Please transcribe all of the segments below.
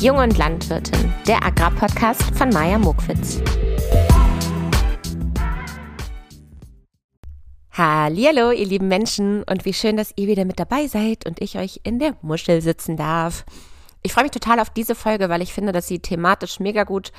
Jung und Landwirtin, der Agrarpodcast von Maja Mokwitz. Hallo, ihr lieben Menschen und wie schön, dass ihr wieder mit dabei seid und ich euch in der Muschel sitzen darf. Ich freue mich total auf diese Folge, weil ich finde, dass sie thematisch mega gut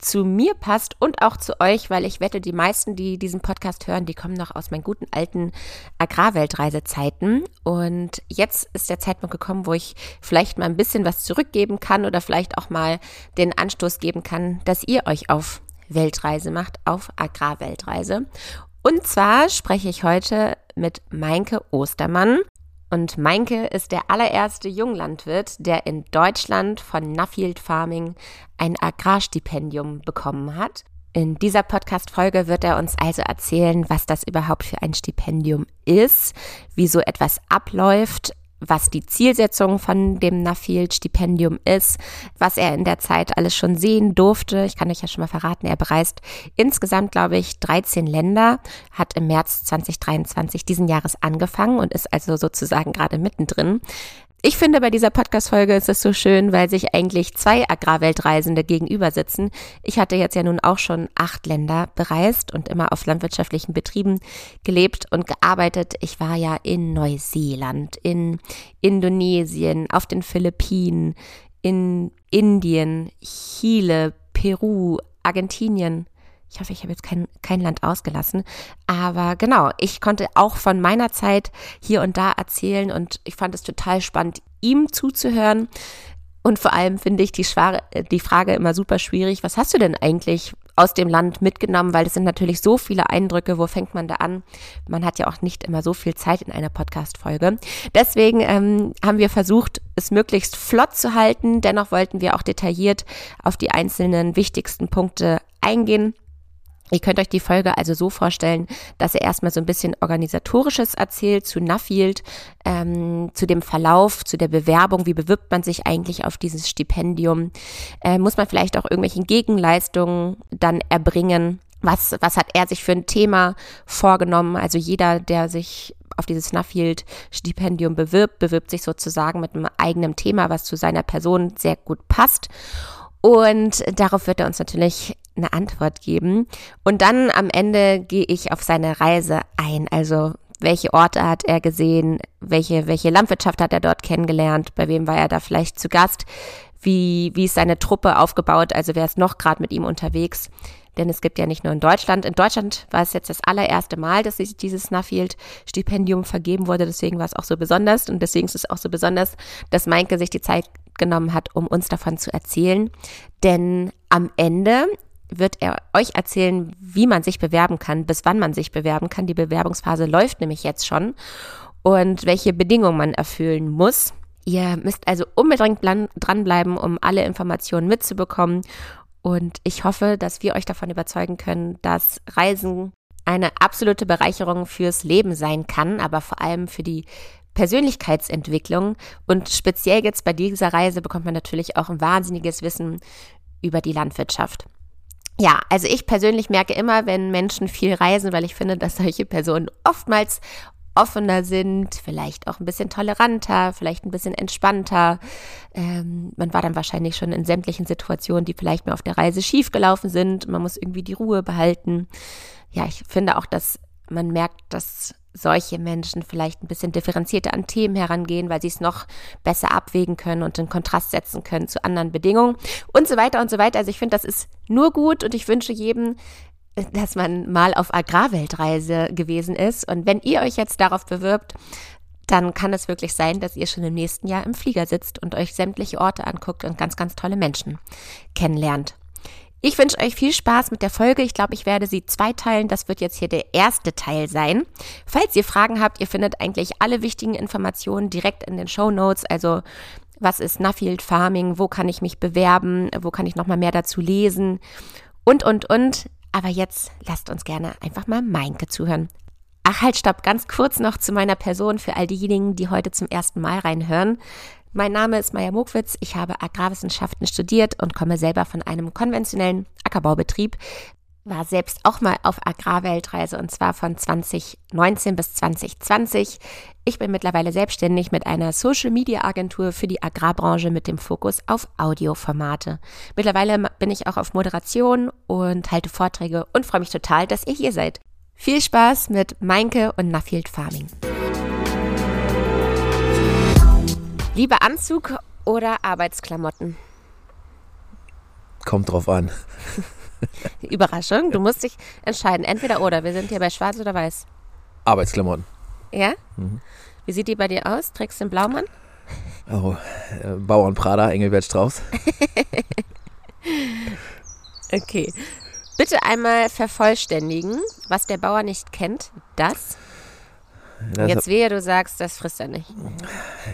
zu mir passt und auch zu euch, weil ich wette, die meisten, die diesen Podcast hören, die kommen noch aus meinen guten alten Agrarweltreisezeiten. Und jetzt ist der Zeitpunkt gekommen, wo ich vielleicht mal ein bisschen was zurückgeben kann oder vielleicht auch mal den Anstoß geben kann, dass ihr euch auf Weltreise macht, auf Agrarweltreise. Und zwar spreche ich heute mit Meinke Ostermann. Und Meinke ist der allererste Junglandwirt, der in Deutschland von Nuffield Farming ein Agrarstipendium bekommen hat. In dieser Podcast-Folge wird er uns also erzählen, was das überhaupt für ein Stipendium ist, wie so etwas abläuft, was die Zielsetzung von dem Nuffield-Stipendium ist, was er in der Zeit alles schon sehen durfte. Ich kann euch ja schon mal verraten, er bereist insgesamt, glaube ich, 13 Länder, hat im März 2023 diesen Jahres angefangen und ist also sozusagen gerade mittendrin. Ich finde, bei dieser Podcast-Folge ist es so schön, weil sich eigentlich zwei Agrarweltreisende gegenüber sitzen. Ich hatte jetzt ja nun auch schon acht Länder bereist und immer auf landwirtschaftlichen Betrieben gelebt und gearbeitet. Ich war ja in Neuseeland, in Indonesien, auf den Philippinen, in Indien, Chile, Peru, Argentinien, ich hoffe, ich habe jetzt kein, kein Land ausgelassen. Aber genau, ich konnte auch von meiner Zeit hier und da erzählen und ich fand es total spannend, ihm zuzuhören. Und vor allem finde ich die, die Frage immer super schwierig. Was hast du denn eigentlich aus dem Land mitgenommen? Weil es sind natürlich so viele Eindrücke. Wo fängt man da an? Man hat ja auch nicht immer so viel Zeit in einer Podcast-Folge. Deswegen ähm, haben wir versucht, es möglichst flott zu halten. Dennoch wollten wir auch detailliert auf die einzelnen wichtigsten Punkte eingehen. Ihr könnt euch die Folge also so vorstellen, dass er erstmal so ein bisschen organisatorisches erzählt zu Nuffield, ähm, zu dem Verlauf, zu der Bewerbung, wie bewirbt man sich eigentlich auf dieses Stipendium, äh, muss man vielleicht auch irgendwelche Gegenleistungen dann erbringen. Was, was hat er sich für ein Thema vorgenommen? Also jeder, der sich auf dieses Nuffield-Stipendium bewirbt, bewirbt sich sozusagen mit einem eigenen Thema, was zu seiner Person sehr gut passt. Und darauf wird er uns natürlich eine Antwort geben. Und dann am Ende gehe ich auf seine Reise ein. Also welche Orte hat er gesehen, welche, welche Landwirtschaft hat er dort kennengelernt, bei wem war er da vielleicht zu Gast, wie, wie ist seine Truppe aufgebaut, also wer ist noch gerade mit ihm unterwegs. Denn es gibt ja nicht nur in Deutschland. In Deutschland war es jetzt das allererste Mal, dass dieses Nuffield-Stipendium vergeben wurde. Deswegen war es auch so besonders. Und deswegen ist es auch so besonders, dass Meinke sich die Zeit genommen hat, um uns davon zu erzählen. Denn am Ende wird er euch erzählen, wie man sich bewerben kann, bis wann man sich bewerben kann. Die Bewerbungsphase läuft nämlich jetzt schon und welche Bedingungen man erfüllen muss. Ihr müsst also unbedingt dranbleiben, um alle Informationen mitzubekommen. Und ich hoffe, dass wir euch davon überzeugen können, dass Reisen eine absolute Bereicherung fürs Leben sein kann, aber vor allem für die Persönlichkeitsentwicklung. Und speziell jetzt bei dieser Reise bekommt man natürlich auch ein wahnsinniges Wissen über die Landwirtschaft. Ja, also ich persönlich merke immer, wenn Menschen viel reisen, weil ich finde, dass solche Personen oftmals offener sind, vielleicht auch ein bisschen toleranter, vielleicht ein bisschen entspannter. Ähm, man war dann wahrscheinlich schon in sämtlichen Situationen, die vielleicht mir auf der Reise schiefgelaufen sind. Man muss irgendwie die Ruhe behalten. Ja, ich finde auch, dass man merkt, dass solche Menschen vielleicht ein bisschen differenzierter an Themen herangehen, weil sie es noch besser abwägen können und in Kontrast setzen können zu anderen Bedingungen und so weiter und so weiter. Also ich finde, das ist nur gut und ich wünsche jedem, dass man mal auf Agrarweltreise gewesen ist. Und wenn ihr euch jetzt darauf bewirbt, dann kann es wirklich sein, dass ihr schon im nächsten Jahr im Flieger sitzt und euch sämtliche Orte anguckt und ganz, ganz tolle Menschen kennenlernt. Ich wünsche euch viel Spaß mit der Folge. Ich glaube, ich werde sie zweiteilen. Das wird jetzt hier der erste Teil sein. Falls ihr Fragen habt, ihr findet eigentlich alle wichtigen Informationen direkt in den Show Notes. Also was ist Nuffield Farming? Wo kann ich mich bewerben? Wo kann ich nochmal mehr dazu lesen? Und, und, und. Aber jetzt lasst uns gerne einfach mal Meinke zuhören. Ach halt, stopp, ganz kurz noch zu meiner Person für all diejenigen, die heute zum ersten Mal reinhören. Mein Name ist Maja Mokwitz. Ich habe Agrarwissenschaften studiert und komme selber von einem konventionellen Ackerbaubetrieb. war selbst auch mal auf Agrarweltreise und zwar von 2019 bis 2020. Ich bin mittlerweile selbstständig mit einer Social Media Agentur für die Agrarbranche mit dem Fokus auf Audioformate. Mittlerweile bin ich auch auf Moderation und halte Vorträge und freue mich total, dass ihr hier seid. Viel Spaß mit Meinke und Nuffield Farming. Lieber Anzug oder Arbeitsklamotten? Kommt drauf an. Überraschung, du musst dich entscheiden, entweder oder. Wir sind hier bei Schwarz oder Weiß. Arbeitsklamotten. Ja? Mhm. Wie sieht die bei dir aus? Trägst du den Blaumann? Oh, äh, Bauern Prada, Engelbert Strauß. okay. Bitte einmal vervollständigen, was der Bauer nicht kennt. Das. Das jetzt wehe, du sagst, das frisst er nicht.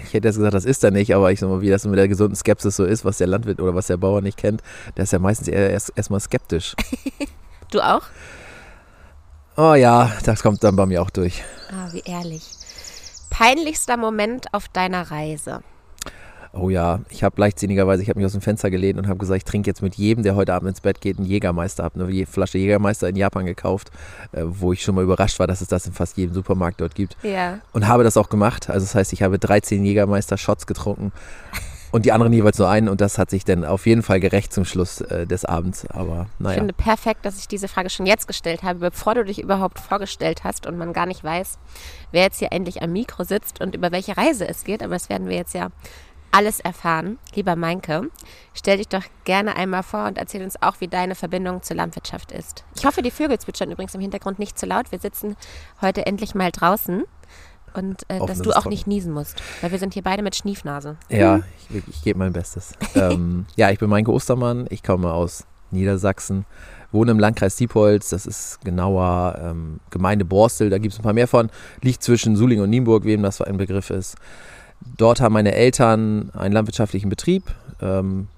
Ich hätte jetzt gesagt, das ist er nicht, aber ich sag mal, wie das mit der gesunden Skepsis so ist, was der Landwirt oder was der Bauer nicht kennt, der ist ja meistens eher erst, erstmal skeptisch. du auch? Oh ja, das kommt dann bei mir auch durch. Ah, wie ehrlich. Peinlichster Moment auf deiner Reise? Oh ja, ich habe leichtsinnigerweise, ich habe mich aus dem Fenster gelehnt und habe gesagt, ich trinke jetzt mit jedem, der heute Abend ins Bett geht, einen Jägermeister. Habe eine Flasche Jägermeister in Japan gekauft, äh, wo ich schon mal überrascht war, dass es das in fast jedem Supermarkt dort gibt. Ja. Und habe das auch gemacht. Also das heißt, ich habe 13 Jägermeister-Shots getrunken und die anderen jeweils nur einen und das hat sich dann auf jeden Fall gerecht zum Schluss äh, des Abends. Aber naja. Ich finde perfekt, dass ich diese Frage schon jetzt gestellt habe, bevor du dich überhaupt vorgestellt hast und man gar nicht weiß, wer jetzt hier endlich am Mikro sitzt und über welche Reise es geht. Aber das werden wir jetzt ja alles erfahren. Lieber Meinke, stell dich doch gerne einmal vor und erzähl uns auch, wie deine Verbindung zur Landwirtschaft ist. Ich hoffe, die Vögel zwitschern übrigens im Hintergrund nicht zu laut. Wir sitzen heute endlich mal draußen und äh, dass du auch trocken. nicht niesen musst, weil wir sind hier beide mit Schniefnase. Ja, ich, ich gebe mein Bestes. ähm, ja, ich bin Meinke Ostermann, ich komme aus Niedersachsen, wohne im Landkreis Diepholz, das ist genauer ähm, Gemeinde Borstel, da gibt es ein paar mehr von, liegt zwischen Suling und Nienburg, wem das ein Begriff ist. Dort haben meine Eltern einen landwirtschaftlichen Betrieb. Ähm,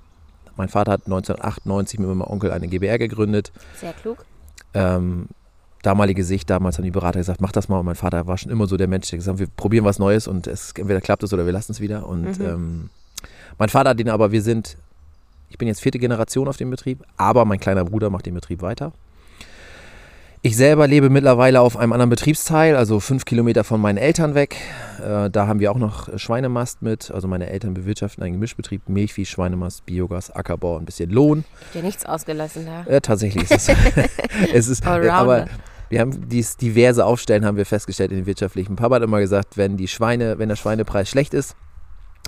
mein Vater hat 1998 mit meinem Onkel eine GBR gegründet. Sehr klug. Ähm, damalige Sicht, damals haben die Berater gesagt, mach das mal. Und mein Vater war schon immer so der Mensch, der gesagt hat, wir probieren was Neues und es, entweder klappt es oder wir lassen es wieder. Und mhm. ähm, mein Vater hat den aber, wir sind, ich bin jetzt vierte Generation auf dem Betrieb, aber mein kleiner Bruder macht den Betrieb weiter. Ich selber lebe mittlerweile auf einem anderen Betriebsteil, also fünf Kilometer von meinen Eltern weg. Äh, da haben wir auch noch Schweinemast mit. Also meine Eltern bewirtschaften einen Gemischbetrieb, Milchvieh, Schweinemast, Biogas, Ackerbau, ein bisschen Lohn. Ihr nichts ausgelassen da? Äh, tatsächlich ist es. es ist, äh, aber wir haben dies diverse Aufstellen haben wir festgestellt in den wirtschaftlichen. Papa hat immer gesagt, wenn die Schweine, wenn der Schweinepreis schlecht ist,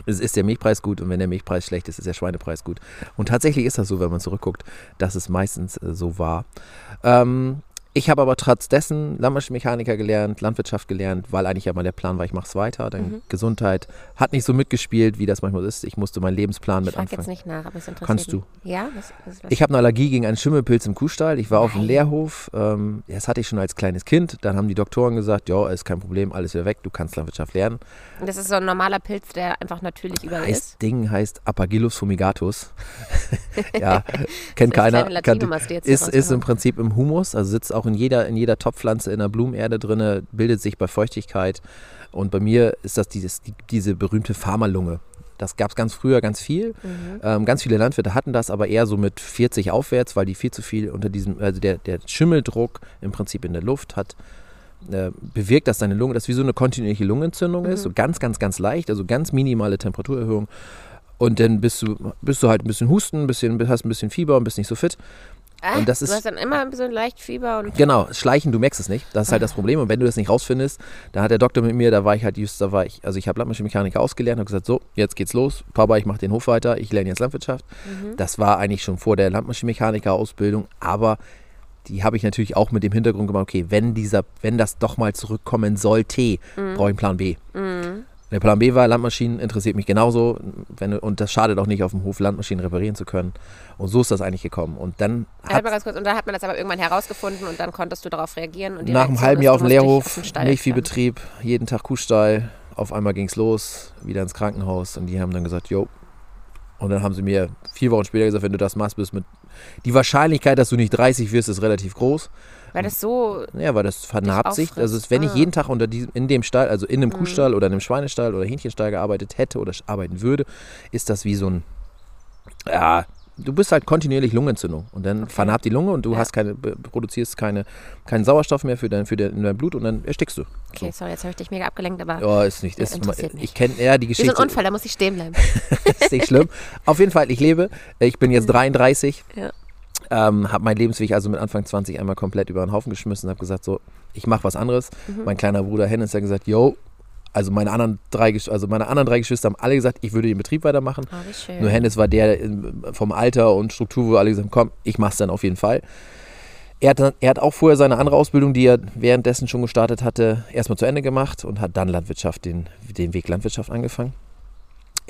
ist der Milchpreis gut und wenn der Milchpreis schlecht ist, ist der Schweinepreis gut. Und tatsächlich ist das so, wenn man zurückguckt, dass es meistens äh, so war. Ähm, ich habe aber trotz dessen Landmaschinenmechaniker gelernt, Landwirtschaft gelernt, weil eigentlich ja mal der Plan war, ich mache es weiter. Dann mhm. Gesundheit hat nicht so mitgespielt, wie das manchmal ist. Ich musste meinen Lebensplan ich mit anfangen. Ich jetzt nicht nach, aber es interessiert Kannst du? Ja? Was, was, was? Ich habe eine Allergie gegen einen Schimmelpilz im Kuhstall. Ich war Nein. auf dem Lehrhof. Ähm, das hatte ich schon als kleines Kind. Dann haben die Doktoren gesagt, ja, ist kein Problem, alles wieder weg, du kannst Landwirtschaft lernen. Und das ist so ein normaler Pilz, der einfach natürlich überall heißt, ist? Das Ding heißt Apagillus fumigatus. ja, kennt keiner. Kann, ist, ist im Prinzip im Humus, also sitzt auch in jeder, in jeder Topfpflanze in der Blumenerde drin, bildet sich bei Feuchtigkeit. Und bei mir ist das dieses, die, diese berühmte Pharmalunge. Das gab es ganz früher ganz viel. Mhm. Ähm, ganz viele Landwirte hatten das, aber eher so mit 40 aufwärts, weil die viel zu viel unter diesem, also der, der Schimmeldruck im Prinzip in der Luft hat, äh, bewirkt, dass deine Lunge, das wie so eine kontinuierliche Lungenentzündung mhm. ist, so ganz, ganz, ganz leicht, also ganz minimale Temperaturerhöhung. Und dann bist du, bist du halt ein bisschen Husten, ein bisschen, hast ein bisschen Fieber und bist nicht so fit. Ah, und das ist, du hast dann immer ein bisschen leicht Fieber und. Genau, schleichen, du merkst es nicht. Das ist halt das Problem. Und wenn du das nicht rausfindest, da hat der Doktor mit mir, da war ich halt just, da war ich, also ich habe Landmaschinenmechaniker ausgelernt, habe gesagt, so, jetzt geht's los. Papa, ich mache den Hof weiter, ich lerne jetzt Landwirtschaft. Mhm. Das war eigentlich schon vor der Landmaschinenmechaniker-Ausbildung, aber die habe ich natürlich auch mit dem Hintergrund gemacht, okay, wenn dieser, wenn das doch mal zurückkommen sollte, mhm. brauche ich einen Plan B. Mhm. Der Plan B war, Landmaschinen interessiert mich genauso. Wenn, und das schadet auch nicht, auf dem Hof Landmaschinen reparieren zu können. Und so ist das eigentlich gekommen. Und dann hat, ganz kurz, und dann hat man das aber irgendwann herausgefunden und dann konntest du darauf reagieren. Und nach einem halben Jahr auf dem Lehrhof, Milchviehbetrieb, jeden Tag Kuhstall. Auf einmal ging es los, wieder ins Krankenhaus. Und die haben dann gesagt, jo. Und dann haben sie mir vier Wochen später gesagt, wenn du das machst, bist mit. Die Wahrscheinlichkeit, dass du nicht 30 wirst, ist relativ groß. Weil das so. Ja, weil das vernarbt sich. Also, wenn ah. ich jeden Tag unter diesem, in dem Stall, also in einem mhm. Kuhstall oder einem Schweinestall oder Hähnchenstall gearbeitet hätte oder arbeiten würde, ist das wie so ein. Ja, du bist halt kontinuierlich Lungenentzündung und dann okay. vernarbt die Lunge und du ja. hast keine, produzierst keine, keinen Sauerstoff mehr für dein, für dein, dein Blut und dann erstickst du. Okay, so. sorry, jetzt habe ich dich mega abgelenkt, aber. Ja, ist nicht. Ist, ich kenne eher die Geschichte. Ist ein Unfall, da muss ich stehen bleiben. ist nicht schlimm. Auf jeden Fall, ich lebe. Ich bin jetzt 33. Mhm. Ja. Ähm, habe meinen Lebensweg also mit Anfang 20 einmal komplett über den Haufen geschmissen und habe gesagt, so, ich mache was anderes. Mhm. Mein kleiner Bruder Hennis hat gesagt, yo, also meine anderen drei, also meine anderen drei Geschwister haben alle gesagt, ich würde den Betrieb weitermachen. Oh, Nur Hennis war der vom Alter und Struktur, wo alle gesagt haben, komm, ich mach's dann auf jeden Fall. Er hat, er hat auch vorher seine andere Ausbildung, die er währenddessen schon gestartet hatte, erstmal zu Ende gemacht und hat dann Landwirtschaft, den, den Weg Landwirtschaft angefangen.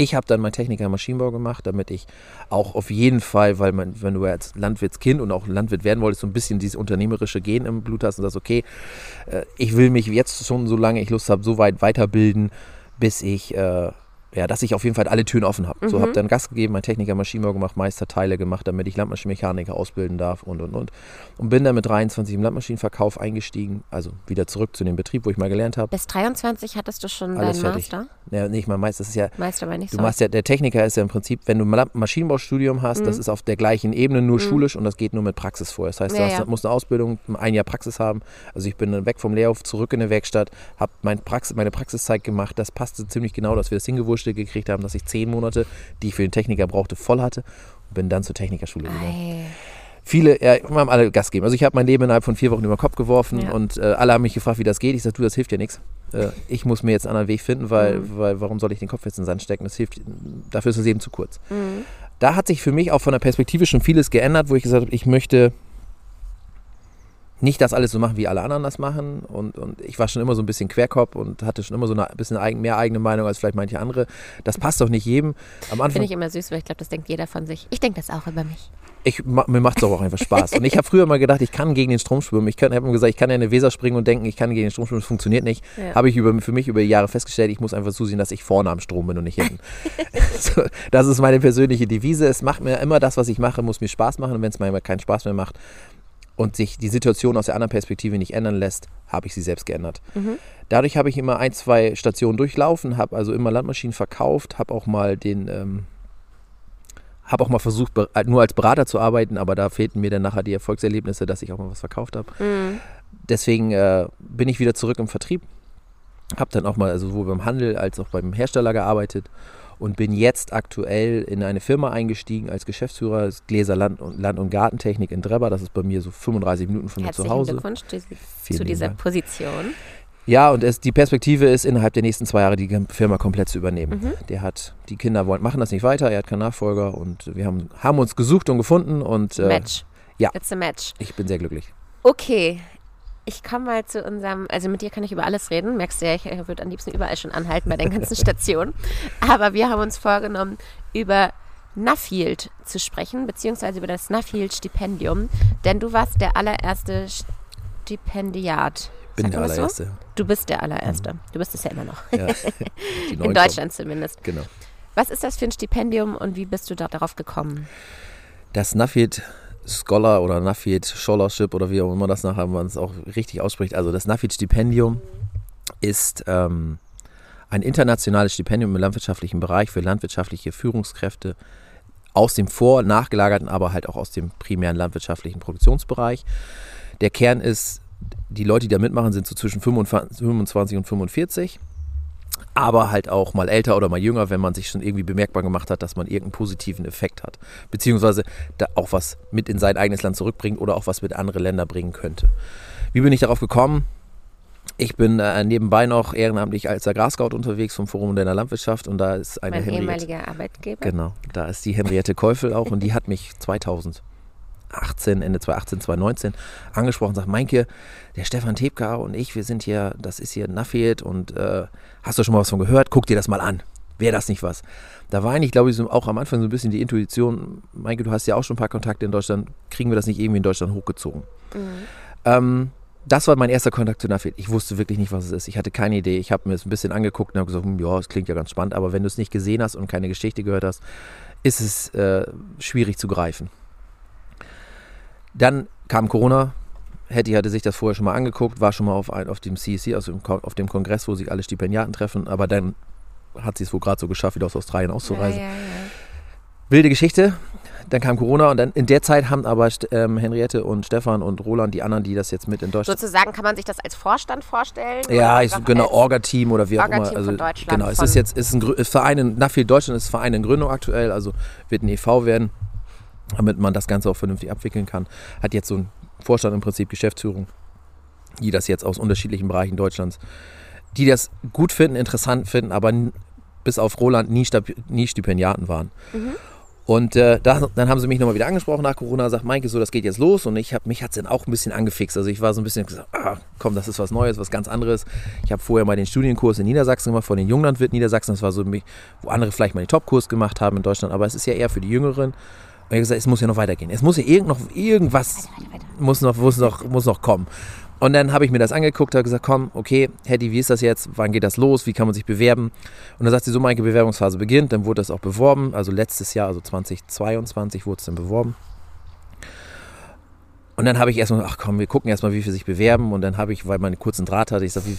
Ich habe dann mein Techniker Maschinenbau gemacht, damit ich auch auf jeden Fall, weil man, wenn du als Landwirtskind und auch Landwirt werden wolltest, so ein bisschen dieses unternehmerische Gen im Blut hast und sagst, okay, äh, ich will mich jetzt schon, solange ich Lust habe, so weit weiterbilden, bis ich äh, ja, dass ich auf jeden Fall alle Türen offen habe. Mhm. So habe dann Gas gegeben, mein Techniker Maschinenbau gemacht, Meisterteile gemacht, damit ich Landmaschinenmechaniker ausbilden darf und und und. Und bin dann mit 23 im Landmaschinenverkauf eingestiegen, also wieder zurück zu dem Betrieb, wo ich mal gelernt habe. Bis 23 hattest du schon Alles deinen fertig. Master? Ja, nicht mal Meister, das ist ja. Meister war nicht du so. Machst ja, der Techniker ist ja im Prinzip, wenn du ein Maschinenbaustudium hast, mhm. das ist auf der gleichen Ebene, nur mhm. schulisch und das geht nur mit Praxis vor. Das heißt, du ja, hast, ja. musst eine Ausbildung, ein Jahr Praxis haben. Also ich bin dann weg vom Lehrhof, zurück in der Werkstatt, habe mein Praxis, meine Praxiszeit gemacht. Das passte ziemlich genau, dass wir das hingewurschtelt gekriegt haben, dass ich zehn Monate, die ich für den Techniker brauchte, voll hatte und bin dann zur Technikerschule gegangen. Viele ja, haben alle Gas gegeben. Also ich habe mein Leben innerhalb von vier Wochen über den Kopf geworfen ja. und äh, alle haben mich gefragt, wie das geht. Ich sage, du, das hilft ja nichts. Äh, ich muss mir jetzt einen anderen Weg finden, weil, mhm. weil warum soll ich den Kopf jetzt in den Sand stecken? Das hilft, dafür ist das Leben zu kurz. Mhm. Da hat sich für mich auch von der Perspektive schon vieles geändert, wo ich gesagt habe, ich möchte nicht das alles so machen, wie alle anderen das machen. Und, und ich war schon immer so ein bisschen Querkopf und hatte schon immer so ein bisschen mehr eigene Meinung als vielleicht manche andere. Das passt doch nicht jedem. Am Anfang. Finde ich immer süß, weil ich glaube, das denkt jeder von sich. Ich denke das auch über mich. Ich, mir macht es auch einfach Spaß. Und ich habe früher mal gedacht, ich kann gegen den Strom schwimmen. Ich habe immer gesagt, ich kann ja in eine Weser springen und denken, ich kann gegen den Strom schwimmen. Das funktioniert nicht. Ja. Habe ich über, für mich über die Jahre festgestellt, ich muss einfach zusehen, dass ich vorne am Strom bin und nicht hinten. so, das ist meine persönliche Devise. Es macht mir immer das, was ich mache, muss mir Spaß machen. Und wenn es mir keinen Spaß mehr macht, und sich die Situation aus der anderen Perspektive nicht ändern lässt, habe ich sie selbst geändert. Mhm. Dadurch habe ich immer ein, zwei Stationen durchlaufen, habe also immer Landmaschinen verkauft, habe auch mal den, ähm, habe auch mal versucht, äh, nur als Berater zu arbeiten, aber da fehlten mir dann nachher die Erfolgserlebnisse, dass ich auch mal was verkauft habe. Mhm. Deswegen äh, bin ich wieder zurück im Vertrieb, habe dann auch mal also sowohl beim Handel als auch beim Hersteller gearbeitet und bin jetzt aktuell in eine Firma eingestiegen als Geschäftsführer des Gläser Land und, Land und Gartentechnik in Drebber. Das ist bei mir so 35 Minuten von mir zu Hause. Glückwunsch zu dieser Dank. Position. Ja, und es, die Perspektive ist, innerhalb der nächsten zwei Jahre die Firma komplett zu übernehmen. Mhm. Der hat, die Kinder wollen, machen das nicht weiter, er hat keinen Nachfolger und wir haben, haben uns gesucht und gefunden und äh, Match. Ja. It's a match. Ich bin sehr glücklich. Okay, ich komme mal zu unserem, also mit dir kann ich über alles reden. Merkst du ja, ich würde am liebsten überall schon anhalten bei den ganzen Stationen. Aber wir haben uns vorgenommen, über Nuffield zu sprechen, beziehungsweise über das Nuffield-Stipendium. Denn du warst der allererste Stipendiat. Ich bin der allererste. So? Du bist der allererste. Mhm. Du bist es ja immer noch. Ja, In Deutschland zumindest. Genau. Was ist das für ein Stipendium und wie bist du da darauf gekommen? Das Nuffield Scholar oder Nuffield Scholarship oder wie auch immer das nachher man es auch richtig ausspricht. Also das Nuffield Stipendium ist ähm, ein internationales Stipendium im landwirtschaftlichen Bereich für landwirtschaftliche Führungskräfte aus dem vor- nachgelagerten, aber halt auch aus dem primären landwirtschaftlichen Produktionsbereich. Der Kern ist, die Leute, die da mitmachen, sind so zwischen 25 und 45 aber halt auch mal älter oder mal jünger, wenn man sich schon irgendwie bemerkbar gemacht hat, dass man irgendeinen positiven Effekt hat. Beziehungsweise da auch was mit in sein eigenes Land zurückbringt oder auch was mit andere Länder bringen könnte. Wie bin ich darauf gekommen? Ich bin äh, nebenbei noch ehrenamtlich als Agrarscout unterwegs vom Forum der Landwirtschaft und da ist eine mein Henriette, ehemaliger Arbeitgeber. Genau, da ist die Henriette Käufel auch und die hat mich 2000 2018, Ende 2018, 2019 angesprochen, sagt, Meinke, der Stefan Tepka und ich, wir sind hier, das ist hier Naffiet und äh, hast du schon mal was von gehört? Guck dir das mal an. Wäre das nicht was? Da war eigentlich, glaube ich, so, auch am Anfang so ein bisschen die Intuition, Meinke, du hast ja auch schon ein paar Kontakte in Deutschland, kriegen wir das nicht irgendwie in Deutschland hochgezogen? Mhm. Ähm, das war mein erster Kontakt zu Nafit. Ich wusste wirklich nicht, was es ist. Ich hatte keine Idee. Ich habe mir es ein bisschen angeguckt und habe gesagt, hm, ja, es klingt ja ganz spannend, aber wenn du es nicht gesehen hast und keine Geschichte gehört hast, ist es äh, schwierig zu greifen. Dann kam Corona. Hetty hatte sich das vorher schon mal angeguckt, war schon mal auf, ein, auf dem CEC, also auf dem Kongress, wo sich alle Stipendiaten treffen, aber dann hat sie es wohl gerade so geschafft, wieder aus Australien auszureisen. Ja, ja, ja. wilde Geschichte dann kam Corona und dann in der Zeit haben aber ähm, Henriette und Stefan und Roland, die anderen, die das jetzt mit in Deutschland. Sozusagen kann man sich das als Vorstand vorstellen? Ja, ich, genau, Orga-Team oder wie auch immer. Also, genau, es ist jetzt ist ein ist Verein in Nafil Deutschland ist Verein in Gründung aktuell, also wird ein EV werden, damit man das Ganze auch vernünftig abwickeln kann. Hat jetzt so ein Vorstand im Prinzip Geschäftsführung, die das jetzt aus unterschiedlichen Bereichen Deutschlands, die das gut finden, interessant finden, aber bis auf Roland nie, nie Stipendiaten waren. Mhm. Und äh, da, dann haben sie mich nochmal wieder angesprochen nach Corona, sagt Maike, so, das geht jetzt los. Und ich hab, mich hat es dann auch ein bisschen angefixt. Also ich war so ein bisschen gesagt, ah, komm, das ist was Neues, was ganz anderes. Ich habe vorher mal den Studienkurs in Niedersachsen gemacht, von den Junglandwirt Niedersachsen. Das war so, wo andere vielleicht mal den Topkurs gemacht haben in Deutschland. Aber es ist ja eher für die Jüngeren. Und ich habe gesagt, es muss ja noch weitergehen. Es muss ja irgend noch, irgendwas weiter, weiter, weiter. Muss, noch, muss, noch, muss noch kommen. Und dann habe ich mir das angeguckt, habe gesagt, komm, okay, Hetty, wie ist das jetzt? Wann geht das los? Wie kann man sich bewerben? Und dann sagt sie, so meine Bewerbungsphase beginnt. Dann wurde das auch beworben. Also letztes Jahr, also 2022 wurde es dann beworben. Und dann habe ich erstmal, ach komm, wir gucken erstmal, wie viele sich bewerben. Und dann habe ich, weil man einen kurzen Draht hatte, ich sag, wie,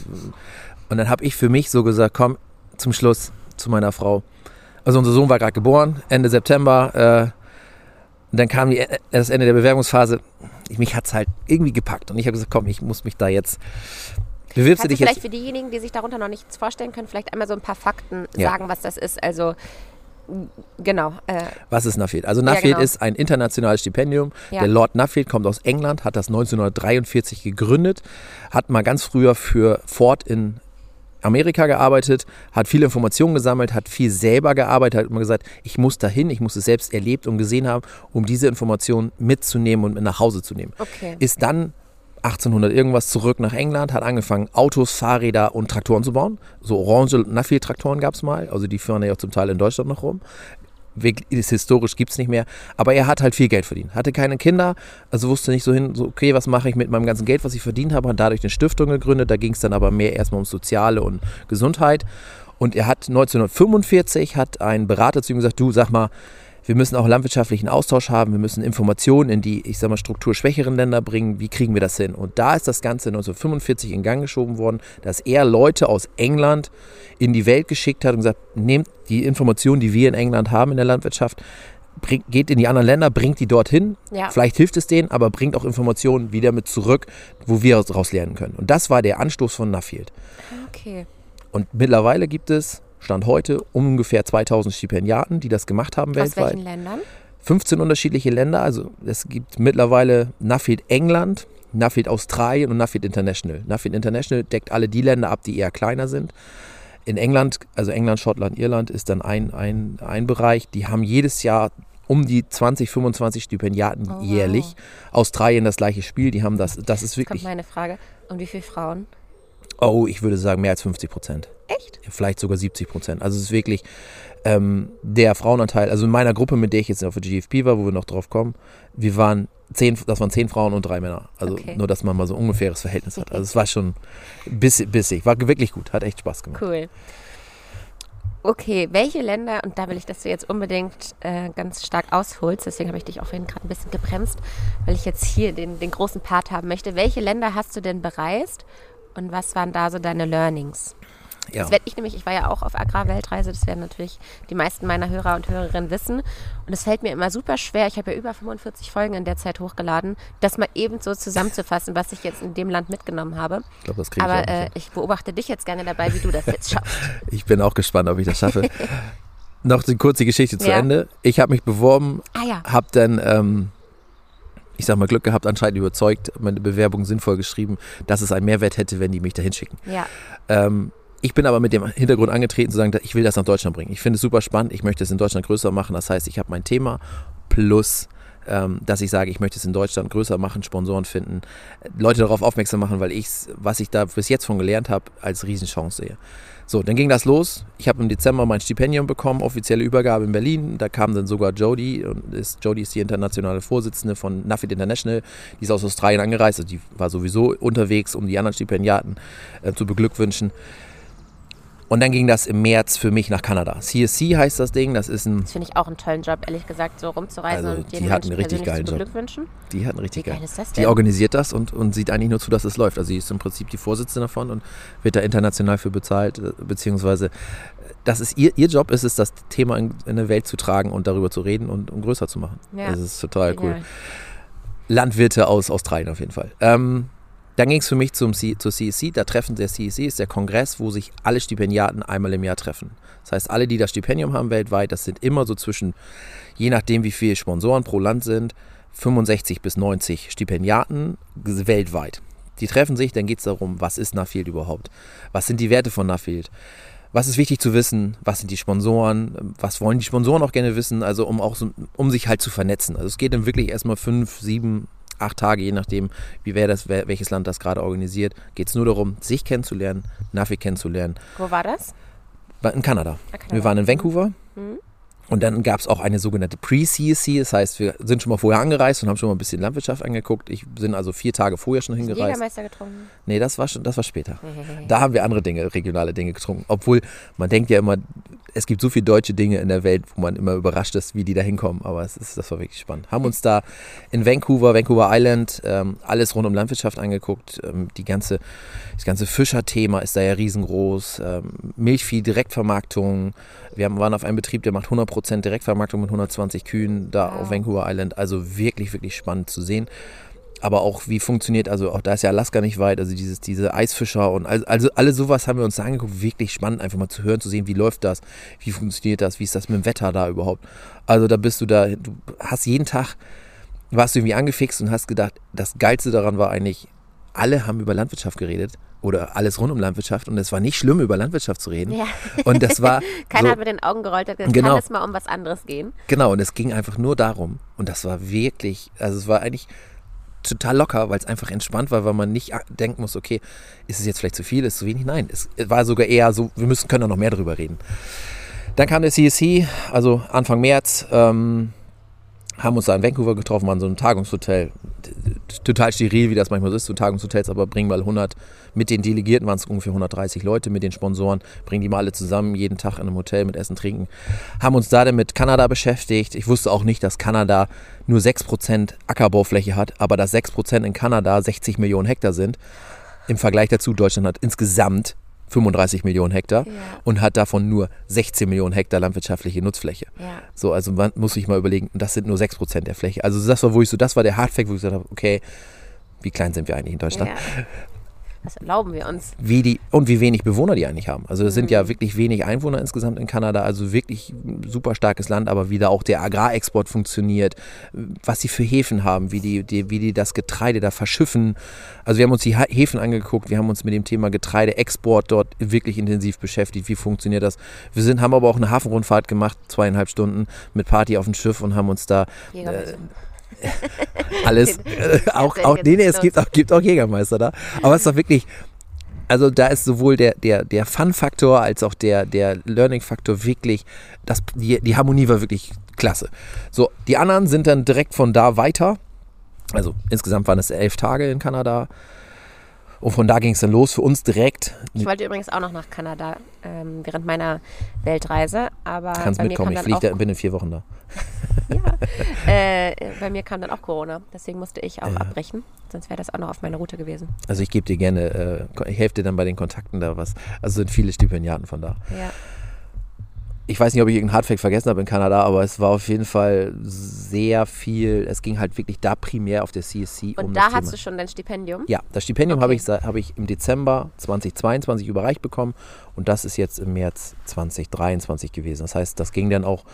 und dann habe ich für mich so gesagt, komm, zum Schluss zu meiner Frau. Also unser Sohn war gerade geboren, Ende September. Äh, und dann kam die, das Ende der Bewerbungsphase mich hat es halt irgendwie gepackt. Und ich habe gesagt, komm, ich muss mich da jetzt. Bewirbst du dich vielleicht jetzt? für diejenigen, die sich darunter noch nichts vorstellen können, vielleicht einmal so ein paar Fakten ja. sagen, was das ist. Also Genau. Äh, Was ist Nuffield? Also Nuffield ja, genau. ist ein internationales Stipendium. Ja. Der Lord Nuffield kommt aus England, hat das 1943 gegründet, hat mal ganz früher für Ford in Amerika gearbeitet, hat viele Informationen gesammelt, hat viel selber gearbeitet, hat immer gesagt, ich muss dahin, ich muss es selbst erlebt und gesehen haben, um diese Informationen mitzunehmen und mit nach Hause zu nehmen. Okay. Ist dann 1800 irgendwas zurück nach England, hat angefangen, Autos, Fahrräder und Traktoren zu bauen. So orange Nuffield-Traktoren gab es mal, also die fahren ja auch zum Teil in Deutschland noch rum ist historisch gibt es nicht mehr. Aber er hat halt viel Geld verdient. Hatte keine Kinder, also wusste nicht so hin, so, okay, was mache ich mit meinem ganzen Geld, was ich verdient habe, hat dadurch eine Stiftung gegründet. Da ging es dann aber mehr erstmal um Soziale und Gesundheit. Und er hat 1945 hat ein Berater zu ihm gesagt, du sag mal, wir müssen auch landwirtschaftlichen Austausch haben, wir müssen Informationen in die, ich sag mal, strukturschwächeren Länder bringen. Wie kriegen wir das hin? Und da ist das Ganze 1945 in Gang geschoben worden, dass er Leute aus England in die Welt geschickt hat und gesagt, nehmt die Informationen, die wir in England haben in der Landwirtschaft, bringt, geht in die anderen Länder, bringt die dorthin. Ja. Vielleicht hilft es denen, aber bringt auch Informationen wieder mit zurück, wo wir daraus lernen können. Und das war der Anstoß von Nuffield. Okay. Und mittlerweile gibt es Stand heute ungefähr 2000 Stipendiaten, die das gemacht haben weltweit. Aus welchen Ländern? 15 unterschiedliche Länder. Also es gibt mittlerweile Nuffield England, Nuffield Australien und Nuffield International. Nuffield International deckt alle die Länder ab, die eher kleiner sind. In England, also England, Schottland, Irland ist dann ein, ein, ein Bereich. Die haben jedes Jahr um die 20, 25 Stipendiaten oh, jährlich. Wow. Australien das gleiche Spiel, die haben das, das ist wirklich. Kommt meine Frage. Und wie viele Frauen? Oh, ich würde sagen mehr als 50 Prozent. Echt? Vielleicht sogar 70 Prozent. Also es ist wirklich ähm, der Frauenanteil. Also in meiner Gruppe, mit der ich jetzt auf der GFP war, wo wir noch drauf kommen, wir waren zehn, das waren zehn Frauen und drei Männer. Also okay. nur, dass man mal so ein ungefähres Verhältnis hat. Also es war schon bissig, bissig. War wirklich gut. Hat echt Spaß gemacht. Cool. Okay, welche Länder, und da will ich, dass du jetzt unbedingt äh, ganz stark ausholst, deswegen habe ich dich auch vorhin gerade ein bisschen gebremst, weil ich jetzt hier den, den großen Part haben möchte. Welche Länder hast du denn bereist und was waren da so deine Learnings? Ja. Das werde ich nämlich, ich war ja auch auf Agrarweltreise, das werden natürlich die meisten meiner Hörer und Hörerinnen wissen. Und es fällt mir immer super schwer, ich habe ja über 45 Folgen in der Zeit hochgeladen, das mal eben so zusammenzufassen, was ich jetzt in dem Land mitgenommen habe. Ich glaube, das kriege ich Aber äh, ich beobachte dich jetzt gerne dabei, wie du das jetzt schaffst. ich bin auch gespannt, ob ich das schaffe. Noch eine kurze Geschichte zu ja. Ende. Ich habe mich beworben, ah, ja. habe dann... Ähm, ich sag mal, Glück gehabt, anscheinend überzeugt, meine Bewerbung sinnvoll geschrieben, dass es einen Mehrwert hätte, wenn die mich da hinschicken. Ja. Ähm, ich bin aber mit dem Hintergrund angetreten, zu sagen, ich will das nach Deutschland bringen. Ich finde es super spannend, ich möchte es in Deutschland größer machen. Das heißt, ich habe mein Thema plus ähm, dass ich sage, ich möchte es in Deutschland größer machen, Sponsoren finden, Leute darauf aufmerksam machen, weil ich was ich da bis jetzt von gelernt habe, als Riesenchance sehe. So, dann ging das los. Ich habe im Dezember mein Stipendium bekommen, offizielle Übergabe in Berlin. Da kam dann sogar Jody. Und ist, Jody ist die internationale Vorsitzende von Nuffield International. Die ist aus Australien angereist. Also die war sowieso unterwegs, um die anderen Stipendiaten äh, zu beglückwünschen. Und dann ging das im März für mich nach Kanada. CSC heißt das Ding. Das ist ein. Das finde ich auch einen tollen Job, ehrlich gesagt, so rumzureisen also und jeden die hat einen richtig geilen Job. Die hat einen richtig Wie geil. Die organisiert das und, und sieht eigentlich nur zu, dass es läuft. Also sie ist im Prinzip die Vorsitzende davon und wird da international für bezahlt, äh, beziehungsweise das ist ihr, ihr Job ist es, das Thema in, in eine Welt zu tragen und darüber zu reden und, und größer zu machen. Ja. Das ist total cool. Landwirte aus Australien auf jeden Fall. Ähm, dann ging es für mich zum C zur CSC. Da treffen der CSC ist der Kongress, wo sich alle Stipendiaten einmal im Jahr treffen. Das heißt, alle, die das Stipendium haben weltweit, das sind immer so zwischen, je nachdem wie viele Sponsoren pro Land sind, 65 bis 90 Stipendiaten weltweit. Die treffen sich, dann geht es darum, was ist Nuffield überhaupt? Was sind die Werte von Nuffield? Was ist wichtig zu wissen? Was sind die Sponsoren? Was wollen die Sponsoren auch gerne wissen? Also um auch so, um sich halt zu vernetzen. Also es geht dann wirklich erstmal fünf, sieben, acht Tage, je nachdem, wie wer das, welches Land das gerade organisiert, geht es nur darum, sich kennenzulernen, Nafi kennenzulernen. Wo war das? In Kanada. Ah, Kanada. Wir waren in Vancouver. Mhm. Und dann gab es auch eine sogenannte Pre-CSC, das heißt, wir sind schon mal vorher angereist und haben schon mal ein bisschen Landwirtschaft angeguckt. Ich bin also vier Tage vorher schon hingereist. Jägermeister getrunken. Nee, das war schon, das war später. Da haben wir andere Dinge, regionale Dinge getrunken. Obwohl man denkt ja immer, es gibt so viele deutsche Dinge in der Welt, wo man immer überrascht ist, wie die da hinkommen. Aber es ist, das war wirklich spannend. Haben uns da in Vancouver, Vancouver Island, ähm, alles rund um Landwirtschaft angeguckt. Ähm, die ganze, das ganze Fischerthema ist da ja riesengroß. Ähm, Milchvieh, Direktvermarktung. Wir haben, waren auf einem Betrieb, der macht 100% Direktvermarktung mit 120 Kühen da auf Vancouver Island. Also wirklich, wirklich spannend zu sehen aber auch wie funktioniert, also auch da ist ja Alaska nicht weit, also dieses, diese Eisfischer und also, also alle sowas haben wir uns da angeguckt, wirklich spannend, einfach mal zu hören, zu sehen, wie läuft das, wie funktioniert das, wie ist das mit dem Wetter da überhaupt. Also da bist du da, du hast jeden Tag, warst du irgendwie angefixt und hast gedacht, das Geilste daran war eigentlich, alle haben über Landwirtschaft geredet oder alles rund um Landwirtschaft und es war nicht schlimm, über Landwirtschaft zu reden. Ja. Und das war Keiner so, hat mit den Augen gerollt, hat gesagt, Genau. kann es mal um was anderes gehen. Genau, und es ging einfach nur darum. Und das war wirklich, also es war eigentlich total locker, weil es einfach entspannt war, weil man nicht denken muss, okay, ist es jetzt vielleicht zu viel, ist es zu wenig? Nein, es war sogar eher so, wir müssen, können da noch mehr drüber reden. Dann kam der CSC, also Anfang März, ähm, haben uns da in Vancouver getroffen, waren so ein Tagungshotel. Total steril, wie das manchmal so ist, so Tagungshotels, aber bringen mal 100, mit den Delegierten waren es ungefähr 130 Leute, mit den Sponsoren, bringen die mal alle zusammen, jeden Tag in einem Hotel mit Essen, Trinken. Haben uns da dann mit Kanada beschäftigt. Ich wusste auch nicht, dass Kanada nur 6% Ackerbaufläche hat, aber dass 6% in Kanada 60 Millionen Hektar sind. Im Vergleich dazu, Deutschland hat insgesamt 35 Millionen Hektar Ja. und hat davon nur 16 Millionen Hektar landwirtschaftliche Nutzfläche. Ja. So, also man muss sich mal überlegen, das sind nur 6% der Fläche. Also das war, wo ich so, das war der Hardfact, wo ich gesagt habe, okay, wie klein sind wir eigentlich in Deutschland? ja. Was erlauben wir uns? Wie die, und wie wenig Bewohner die eigentlich haben. Also es sind Mhm. ja wirklich wenig Einwohner insgesamt in Kanada, also wirklich ein super starkes Land, aber wie da auch der Agrarexport funktioniert, was sie für Häfen haben, wie die, die, wie die das Getreide da verschiffen. Also wir haben uns die Häfen angeguckt, wir haben uns mit dem Thema Getreideexport dort wirklich intensiv beschäftigt, wie funktioniert das. Wir sind, haben aber auch eine Hafenrundfahrt gemacht, zweieinhalb Stunden mit Party auf dem Schiff und haben uns da Jägermeister. alles. Äh, auch, auch, nee, nee, es gibt auch, gibt auch Jägermeister da. Aber es ist doch wirklich. Also da ist sowohl der, der, der Fun-Faktor als auch der, der Learning-Faktor wirklich, das, die, die Harmonie war wirklich klasse. So, die anderen sind dann direkt von da weiter. Also insgesamt waren es elf Tage in Kanada. Und von da ging es dann los für uns direkt. Ich wollte übrigens auch noch nach Kanada ähm, während meiner Weltreise, aber Kannst bei mir mitkommen, kam ich fliege da, bin in vier Wochen da. ja, äh, bei mir kam dann auch Corona, deswegen musste ich auch Ja. abbrechen, sonst wäre das auch noch auf meiner Route gewesen. Also ich gebe dir gerne, äh, ich helfe dir dann bei den Kontakten da was. Also sind viele Stipendiaten von da. Ja. Ich weiß nicht, ob ich irgendeinen Hardfact vergessen habe in Kanada, aber es war auf jeden Fall sehr viel. Es ging halt wirklich da primär auf der CSC Und um da das hast Thema. du schon dein Stipendium? ja, das Stipendium Okay. habe ich, habe ich im Dezember 2022 überreicht bekommen und das ist jetzt im März 2023 gewesen. Das heißt, das ging dann auch,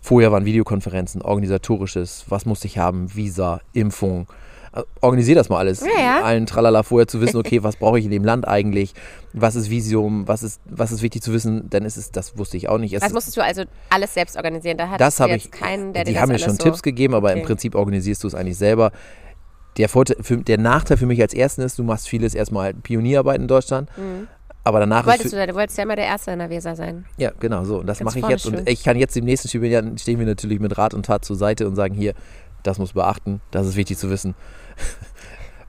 vorher waren Videokonferenzen, organisatorisches, was musste ich haben, Visa, Impfung. Also, Organisier das mal alles. Ja, ja. Allen Tralala vorher zu wissen, okay, was brauche ich in dem Land eigentlich? Was ist Visum? Was ist, was ist wichtig zu wissen? Dann ist es, das wusste ich auch nicht. Es Das musstest du also alles selbst organisieren. Da hattest das du jetzt ich. keinen, der die dir haben mir schon alles Tipps so gegeben, aber im Okay. Prinzip organisierst du es eigentlich selber. Der, Vorteil, für, der Nachteil für mich als Ersten ist, du machst vieles erstmal halt Pionierarbeit in Deutschland, Mhm. aber danach Wolltest ist du, du wolltest ja immer der Erste in der Weser sein. ja genau so und das mache ich jetzt und schön. ich kann jetzt dem nächsten Stipendiaten stehen wir natürlich mit Rat und Tat zur Seite und sagen hier, das muss beachten, das ist wichtig zu wissen.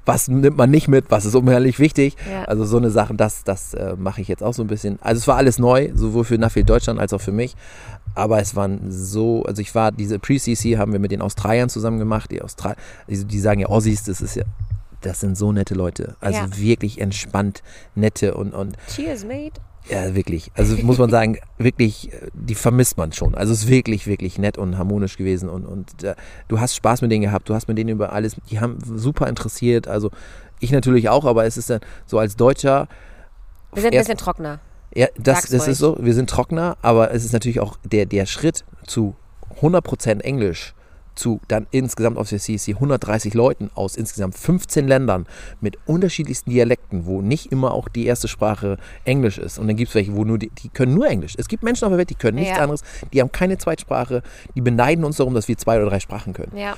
was nimmt man nicht mit, was ist unheimlich wichtig. Ja. Also so eine Sache, das, das äh, mache ich jetzt auch so ein bisschen. Also es war alles neu, sowohl für Nafil Deutschland als auch für mich. Aber es waren so, also ich war, diese Pre-CC haben wir mit den Australiern zusammen gemacht. Die Australier, die, die sagen ja Aussies, das ist ja das sind so nette Leute. Also ja. wirklich entspannt, nette und, und. Cheers, mate. Ja, wirklich. Also muss man sagen, wirklich, die vermisst man schon. Also es ist wirklich, wirklich nett und harmonisch gewesen und, und äh, du hast Spaß mit denen gehabt, du hast mit denen über alles, die haben super interessiert. Also ich natürlich auch, aber es ist dann so als Deutscher. Wir sind ein bisschen trockener. Ja, das, das ist so. Wir sind trockener, aber es ist natürlich auch der, der Schritt zu 100% Englisch zu dann insgesamt auf der CSC 130 Leuten aus insgesamt 15 Ländern mit unterschiedlichsten Dialekten, wo nicht immer auch die erste Sprache Englisch ist. Und dann gibt es welche, wo nur die, die, können nur Englisch. Es gibt Menschen auf der Welt, die können nichts ja. anderes, die haben keine Zweitsprache, die beneiden uns darum, dass wir zwei oder drei Sprachen können. Ja.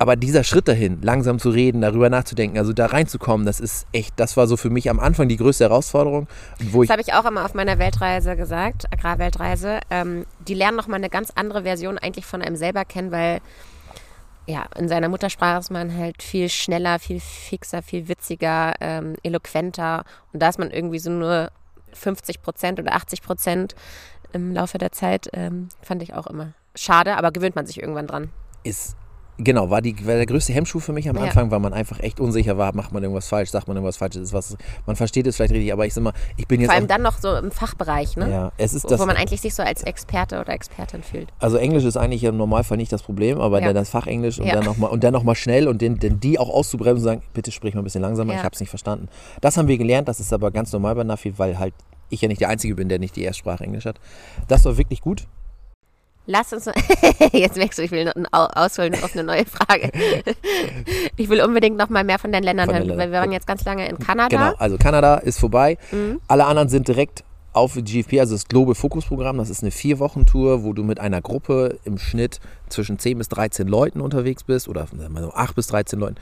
Aber dieser Schritt dahin, langsam zu reden, darüber nachzudenken, also da reinzukommen, das ist echt, das war so für mich am Anfang die größte Herausforderung. Wo das habe ich auch immer auf meiner Weltreise gesagt, Agrarweltreise. Ähm, die lernen nochmal eine ganz andere Version eigentlich von einem selber kennen, weil ja, in seiner Muttersprache ist man halt viel schneller, viel fixer, viel witziger, ähm, eloquenter. Und da ist man irgendwie so nur 50 Prozent oder 80 Prozent im Laufe der Zeit, ähm, fand ich auch immer schade, aber gewöhnt man sich irgendwann dran. Ist Genau, war, die, war der größte Hemmschuh für mich am Anfang, ja. weil man einfach echt unsicher war, macht man irgendwas falsch, sagt man irgendwas falsch, ist was, man versteht es vielleicht richtig, aber ich sag mal, ich bin jetzt. Vor allem dann noch so im Fachbereich, ne? Ja, es ist wo, das. Wo man eigentlich sich so als Experte oder Expertin fühlt. Also Englisch ist eigentlich im Normalfall nicht das Problem, aber ja. dann das Fachenglisch und ja. dann nochmal und dann nochmal schnell und den, den die auch auszubremsen und sagen, bitte sprich mal ein bisschen langsamer, ich habe es nicht verstanden. Das haben wir gelernt, das ist aber ganz normal bei Nafi, weil halt ich ja nicht der Einzige bin, der nicht die Erstsprache Englisch hat. Das war wirklich gut. Lass uns. Jetzt merkst du, ich will ausholen auf eine neue Frage. ich will unbedingt noch mal mehr von den Ländern von hören, weil wir waren jetzt ganz lange in Kanada. Genau, also Kanada ist vorbei. Mhm. Alle anderen sind direkt auf GFP, also das Global Focus Programm. Das ist eine vier Wochen Tour, wo du mit einer Gruppe im Schnitt zwischen 10 bis 13 Leuten unterwegs bist oder mal so 8 bis 13 Leuten.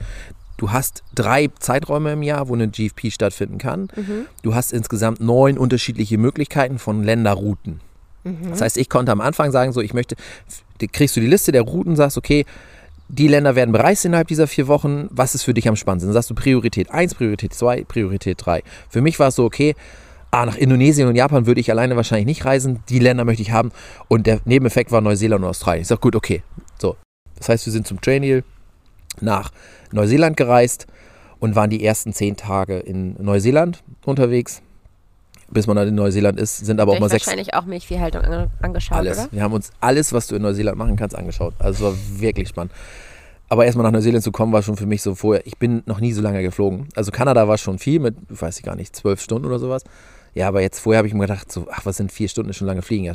Du hast drei Zeiträume im Jahr, wo eine GFP stattfinden kann. Mhm. Du hast insgesamt neun unterschiedliche Möglichkeiten von Länderrouten. Mhm. Das heißt, ich konnte am Anfang sagen, so, ich möchte, kriegst du die Liste der Routen, sagst, okay, die Länder werden bereist innerhalb dieser vier Wochen, was ist für dich am spannendsten? Dann sagst du Priorität 1, Priorität 2, Priorität 3. Für mich war es so, okay, ah, nach Indonesien und Japan würde ich alleine wahrscheinlich nicht reisen, die Länder möchte ich haben und der Nebeneffekt war Neuseeland und Australien. Ich sage, gut, okay, so. Das heißt, wir sind zum Traineel nach Neuseeland gereist und waren die ersten zehn Tage in Neuseeland unterwegs bis man dann in Neuseeland ist, sind aber auch mal sechs. wahrscheinlich auch Milchviehhaltung angeschaut, alles. oder? Wir haben uns alles, was du in Neuseeland machen kannst, angeschaut. Also es war wirklich spannend. Aber erstmal nach Neuseeland zu kommen, war schon für mich so vorher. Ich bin noch nie so lange geflogen. Also Kanada war schon viel mit, weiß ich gar nicht, zwölf Stunden oder sowas. Ja, aber jetzt vorher habe ich mir gedacht, so, ach, was sind vier Stunden, ist schon lange fliegen. Ja,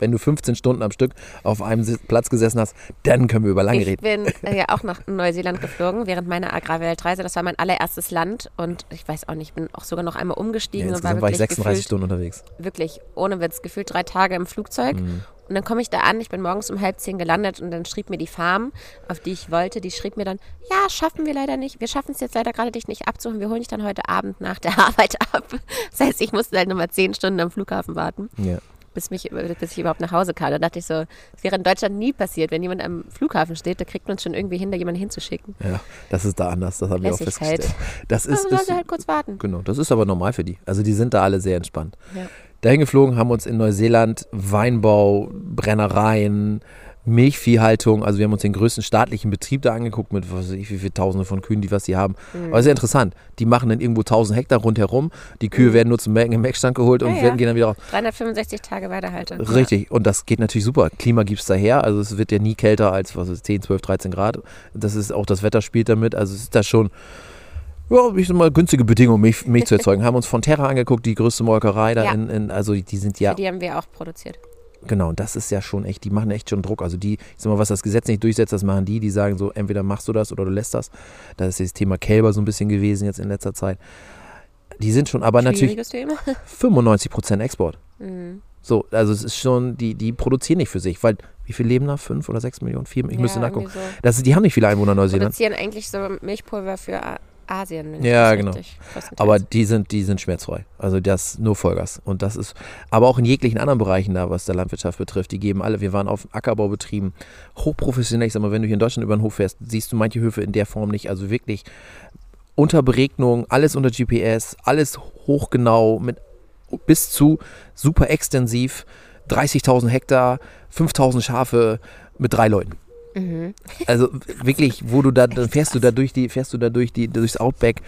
wenn du 15 Stunden am Stück auf einem Platz gesessen hast, dann können wir über lange ich reden. Ich bin ja auch nach Neuseeland geflogen während meiner Agrarweltreise. Das war mein allererstes Land und ich weiß auch nicht, ich bin auch sogar noch einmal umgestiegen. Ja, insgesamt und war, war ich 36 gefühlt, Stunden unterwegs. Wirklich, ohne Witz, gefühlt drei Tage im Flugzeug. Mhm. Und dann komme ich da an, ich bin morgens um halb zehn gelandet und dann schrieb mir die Farm, auf die ich wollte, die schrieb mir dann, ja, schaffen wir leider nicht. Wir schaffen es jetzt leider gerade, dich nicht abzuholen. Wir holen dich dann heute Abend nach der Arbeit ab. Das heißt, ich musste halt nochmal zehn Stunden am Flughafen warten. Ja bis, mich, bis ich überhaupt nach Hause kam. Da dachte ich so, es wäre in Deutschland nie passiert. Wenn jemand am Flughafen steht, da kriegt man schon irgendwie hin, da jemanden hinzuschicken. Ja, das ist da anders, das haben wir auch festgestellt. Das ist, also ist, halt kurz warten. Genau, das ist aber normal für die. Also die sind da alle sehr entspannt. Ja. Dahin geflogen, haben uns in Neuseeland Weinbau, Brennereien, Milchviehhaltung, also wir haben uns den größten staatlichen Betrieb da angeguckt mit was weiß ich, wie viele Tausende von Kühen, die was sie haben. Mhm. Aber sehr interessant. Die machen dann irgendwo 1000 Hektar rundherum. Die Kühe mhm. werden nur zum Melken im Melkstand geholt und ja, ja. gehen dann wieder raus. 365 Tage Weidehaltung. Richtig. Und das geht natürlich super. Klima gibt es daher. Also es wird ja nie kälter als was ist 10, 12, 13 Grad. Das ist auch das Wetter spielt damit. Also es ist da schon ja, ich sag mal, günstige Bedingungen, Milch, Milch zu erzeugen. haben uns von Terra angeguckt, die größte Molkerei da ja. in, in, also die sind ja. Für die haben wir auch produziert. Genau, das ist ja schon echt, die machen echt schon Druck. Also die, ich sag mal, was das Gesetz nicht durchsetzt, das machen die, die sagen so, entweder machst du das oder du lässt das. Das ist das Thema Kälber so ein bisschen gewesen jetzt in letzter Zeit. Die sind schon aber natürlich 95 Prozent Export. Mhm. So, also es ist schon, die, die produzieren nicht für sich, weil wie viele leben da? Fünf oder sechs Millionen? Vier? Ich ja, müsste nachgucken. So. Das, die haben nicht viele Einwohner in Neuseeland. Die produzieren eigentlich so Milchpulver für Asien. ja, genau. Aber die sind, die sind schmerzfrei. Also das nur Vollgas. Und das ist, aber auch in jeglichen anderen Bereichen da, was der Landwirtschaft betrifft, die geben alle, wir waren auf Ackerbaubetrieben, hochprofessionell. Ich sag mal, wenn du hier in Deutschland über den Hof fährst, siehst du manche Höfe in der Form nicht. Also wirklich unter Beregnung, alles unter GPS, alles hochgenau, mit bis zu super extensiv, 30.000 Hektar, 5.000 Schafe mit drei Leuten. Mhm. Also wirklich, wo du da, dann fährst du da durch die, fährst du da durch die, durchs Outback,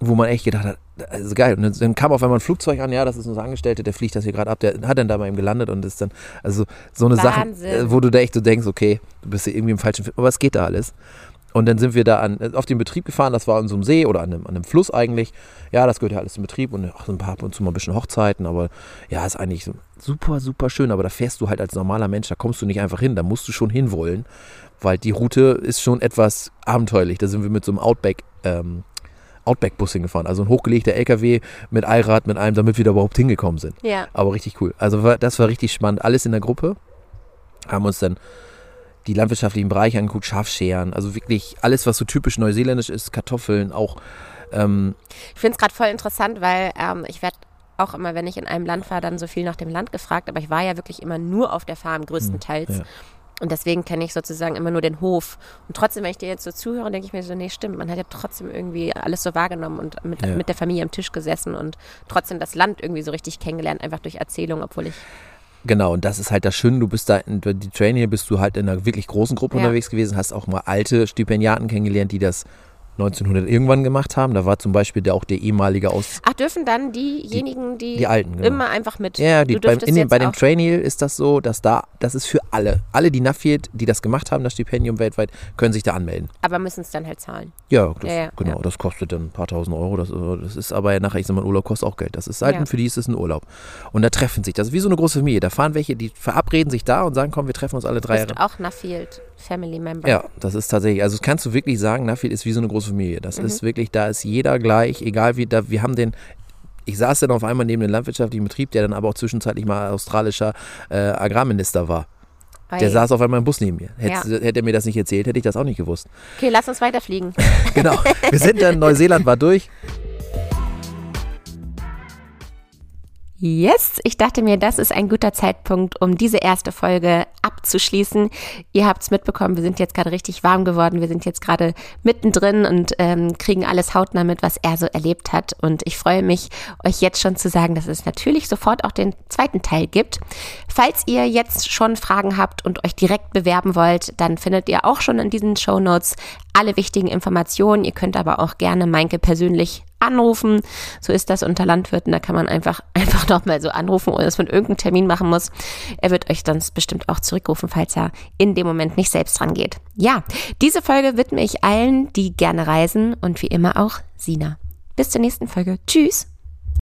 wo man echt gedacht hat, also geil. Und dann kam auf einmal ein Flugzeug an, ja, das ist unser Angestellter, der fliegt das hier gerade ab, der hat dann da mal eben gelandet und ist dann, also so eine Wahnsinn. Sache, wo du da echt so denkst, okay, du bist hier irgendwie im falschen Film, aber es geht da alles. Und dann sind wir da an, auf den Betrieb gefahren, das war an so einem See oder an einem, an einem Fluss eigentlich. Ja, das gehört ja alles im Betrieb und ach, so ein paar ab und zu mal ein bisschen Hochzeiten, aber ja, ist eigentlich super, super schön. Aber da fährst du halt als normaler Mensch, da kommst du nicht einfach hin, da musst du schon hinwollen, weil die Route ist schon etwas abenteuerlich. Da sind wir mit so einem Outback, ähm, Outback-Bus hingefahren. Also ein hochgelegter LKW mit Allrad, mit allem, damit wir da überhaupt hingekommen sind. Ja. Aber richtig cool. Also das war richtig spannend. Alles in der Gruppe. Haben uns dann die landwirtschaftlichen Bereiche angeguckt, Schafscheren, also wirklich alles, was so typisch neuseeländisch ist, Kartoffeln, auch. Ähm ich finde es gerade voll interessant, weil ähm, ich werde auch immer, wenn ich in einem Land war, dann so viel nach dem Land gefragt, aber ich war ja wirklich immer nur auf der Farm, größtenteils. Hm, ja. Und deswegen kenne ich sozusagen immer nur den Hof. Und trotzdem, wenn ich dir jetzt so zuhöre, denke ich mir so, nee, stimmt, man hat ja trotzdem irgendwie alles so wahrgenommen und mit, ja. mit der Familie am Tisch gesessen und trotzdem das Land irgendwie so richtig kennengelernt, einfach durch Erzählung, obwohl ich Genau, und das ist halt das Schöne, du bist da, in die Trainee bist du halt in einer wirklich großen Gruppe ja. unterwegs gewesen, hast auch mal alte Stipendiaten kennengelernt, die das 1900 irgendwann gemacht haben. Da war zum Beispiel der, auch der ehemalige aus. Ach, dürfen dann diejenigen, die, die Alten, genau. immer einfach mit. Ja, die, beim, den, bei dem Trainee ist das so, dass da, das ist für alle. Alle, die Naffield, die das gemacht haben, das Stipendium weltweit, können sich da anmelden. Aber müssen es dann halt zahlen. Ja, das, ja, ja genau. Ja. Das kostet dann ein paar tausend Euro. Das, das ist aber nachher, ich sag mal, Urlaub kostet auch Geld. Das ist halt, für die ist es ein Urlaub. Und da treffen sich, das ist wie so eine große Familie. Da fahren welche, die verabreden sich da und sagen, komm, wir treffen uns alle drei Jahre. auch Naffield Family Member. Ja, das ist tatsächlich, also kannst du wirklich sagen, Naffield ist wie so eine große Familie. Das mhm. ist wirklich, da ist jeder gleich, egal wie, da, wir haben den, ich saß dann auf einmal neben dem landwirtschaftlichen Betrieb, der dann aber auch zwischenzeitlich mal australischer äh, Agrarminister war. Der saß auf einmal im Bus neben mir. Hätte, ja. hätte er mir das nicht erzählt, hätte ich das auch nicht gewusst. Okay, lass uns weiterfliegen. genau. Wir sind dann, Neuseeland war durch. Yes, ich dachte mir, das ist ein guter Zeitpunkt, um diese erste Folge abzuschließen. Ihr habt es mitbekommen, wir sind jetzt gerade richtig warm geworden. Wir sind jetzt gerade mittendrin und ähm, kriegen alles hautnah mit, was er so erlebt hat. Und ich freue mich, euch jetzt schon zu sagen, dass es natürlich sofort auch den zweiten Teil gibt. Falls ihr jetzt schon Fragen habt und euch direkt bewerben wollt, dann findet ihr auch schon in diesen Show Notes alle wichtigen Informationen. Ihr könnt aber auch gerne Meinke persönlich anrufen. So ist das unter Landwirten. Da kann man einfach, einfach nochmal so anrufen, ohne dass man irgendeinen Termin machen muss. Er wird euch dann bestimmt auch zurückrufen, falls er in dem Moment nicht selbst dran geht. Ja, diese Folge widme ich allen, die gerne reisen und wie immer auch Sina. Bis zur nächsten Folge. Tschüss.